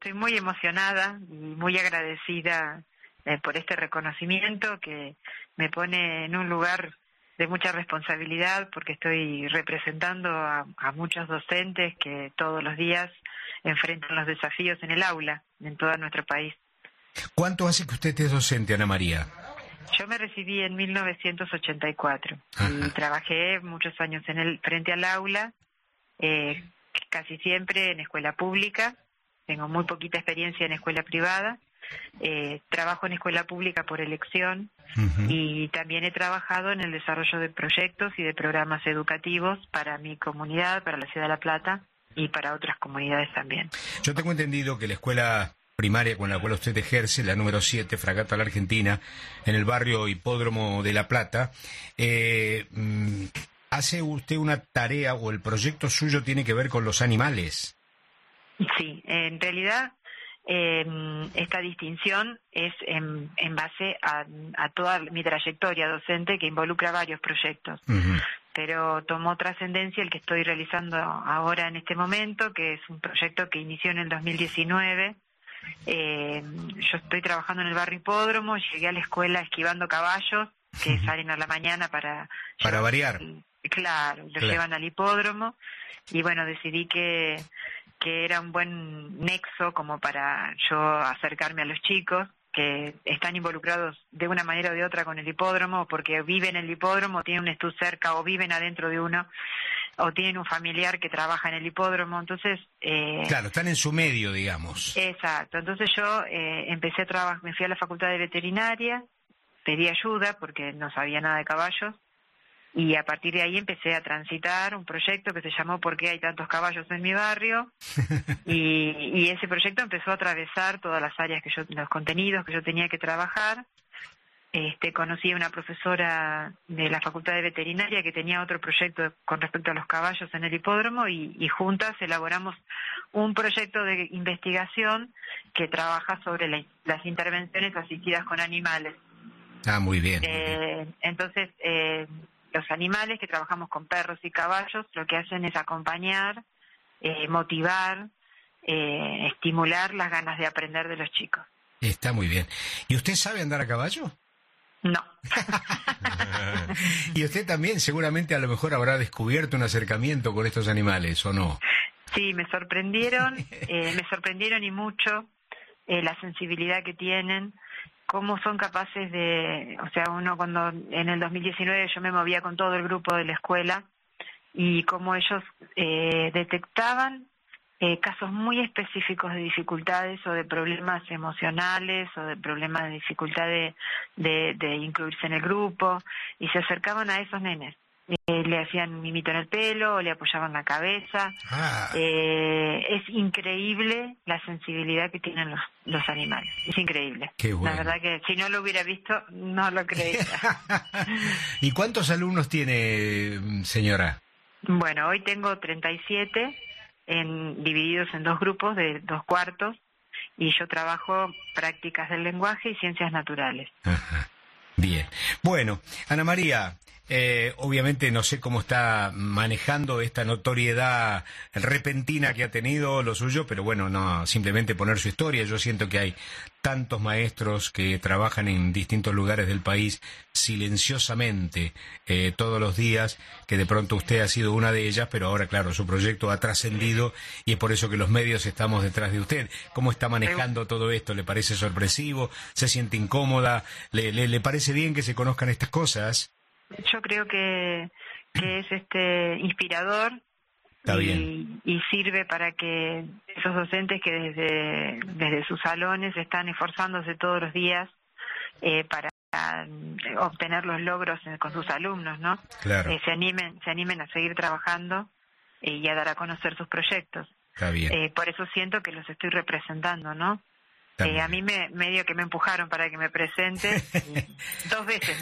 Estoy muy emocionada y muy agradecida eh, por este reconocimiento que me pone en un lugar de mucha responsabilidad porque estoy representando a, muchos docentes que todos los días enfrentan los desafíos en el aula en todo nuestro país. ¿Cuánto hace que usted es docente, Ana María? Yo me recibí en 1984 y trabajé muchos años en el frente al aula, eh, casi siempre en escuela pública tengo muy poquita experiencia en escuela privada. Eh, trabajo en escuela pública por elección y también he trabajado en el desarrollo de proyectos y de programas educativos para mi comunidad, para la ciudad de La Plata y para otras comunidades también. Yo tengo entendido que la escuela primaria con la cual usted ejerce, la número 7, Fragata la Argentina, en el barrio Hipódromo de La Plata, eh, mm, ¿hace usted una tarea o el proyecto suyo tiene que ver con los animales? Sí, en realidad eh, esta distinción es en, base a, toda mi trayectoria docente que involucra varios proyectos. Pero tomó trascendencia el que estoy realizando ahora en este momento, que es un proyecto que inició en el 2019. Eh, yo estoy trabajando en el barrio Hipódromo, llegué a la escuela esquivando caballos que salen a la mañana para... Para variar. Claro, lo llevan al hipódromo y bueno, decidí que que era un buen nexo como para yo acercarme a los chicos que están involucrados de una manera o de otra con el hipódromo, porque viven en el hipódromo, tienen un estudio cerca o viven adentro de uno, o tienen un familiar que trabaja en el hipódromo, entonces... Eh, claro, están en su medio, digamos. Exacto, entonces yo eh, empecé a trabajar, me fui a la facultad de veterinaria, pedí ayuda porque no sabía nada de caballos, y a partir de ahí empecé a transitar un proyecto que se llamó ¿Por qué hay tantos caballos en mi barrio? y, ese proyecto empezó a atravesar todas las áreas que yo, los contenidos que yo tenía que trabajar. Este, conocí a una profesora de la Facultad de Veterinaria que tenía otro proyecto con respecto a los caballos en el hipódromo y, juntas elaboramos un proyecto de investigación que trabaja sobre las intervenciones asistidas con animales. Ah, muy bien. Eh, entonces, eh, animales que trabajamos con perros y caballos lo que hacen es acompañar, eh, motivar, eh, estimular las ganas de aprender de los chicos. Está muy bien. ¿Y usted sabe andar a caballo? No. y usted también seguramente a lo mejor habrá descubierto un acercamiento con estos animales, ¿o no? Sí, me sorprendieron, eh, me sorprendieron y mucho la sensibilidad que tienen, cómo son capaces de, o sea, uno cuando en el 2019 yo me movía con todo el grupo de la escuela y cómo ellos eh, detectaban eh, casos muy específicos de dificultades o de problemas emocionales o de problemas de dificultad de, de incluirse en el grupo y se acercaban a esos nenes eh, le hacían mimito en el pelo, le apoyaban la cabeza. Ah. Eh, es increíble la sensibilidad que tienen los, los animales. Es increíble. La verdad que si no lo hubiera visto, no lo creería. ¿Y cuántos alumnos tiene, señora? Bueno, hoy tengo 37, en, divididos en dos grupos de dos cuartos, y yo trabajo prácticas del lenguaje y ciencias naturales. Bien. Bueno, Ana María, eh, obviamente no sé cómo está manejando esta notoriedad repentina que ha tenido lo suyo, pero bueno, no simplemente poner su historia. Yo siento que hay tantos maestros que trabajan en distintos lugares del país silenciosamente eh, todos los días, que de pronto usted ha sido una de ellas, pero ahora, claro, su proyecto ha trascendido y es por eso que los medios estamos detrás de usted. ¿Cómo está manejando todo esto? ¿Le parece sorpresivo? ¿Se siente incómoda? ¿Le, le parece bien que se conozcan estas cosas? Yo creo que, que es este inspirador y, sirve para que esos docentes que desde, desde sus salones están esforzándose todos los días eh, para obtener los logros con sus alumnos, ¿no? Eh, se animen, se animen a seguir trabajando y a dar a conocer sus proyectos. Eh, por eso siento que los estoy representando, ¿no? A mí me medio que me empujaron para que me presente. Dos veces.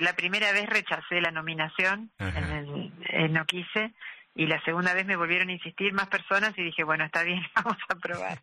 la primera vez rechacé la nominación, en no quise, y la segunda vez me volvieron a insistir más personas y dije, bueno, está bien, vamos a probar.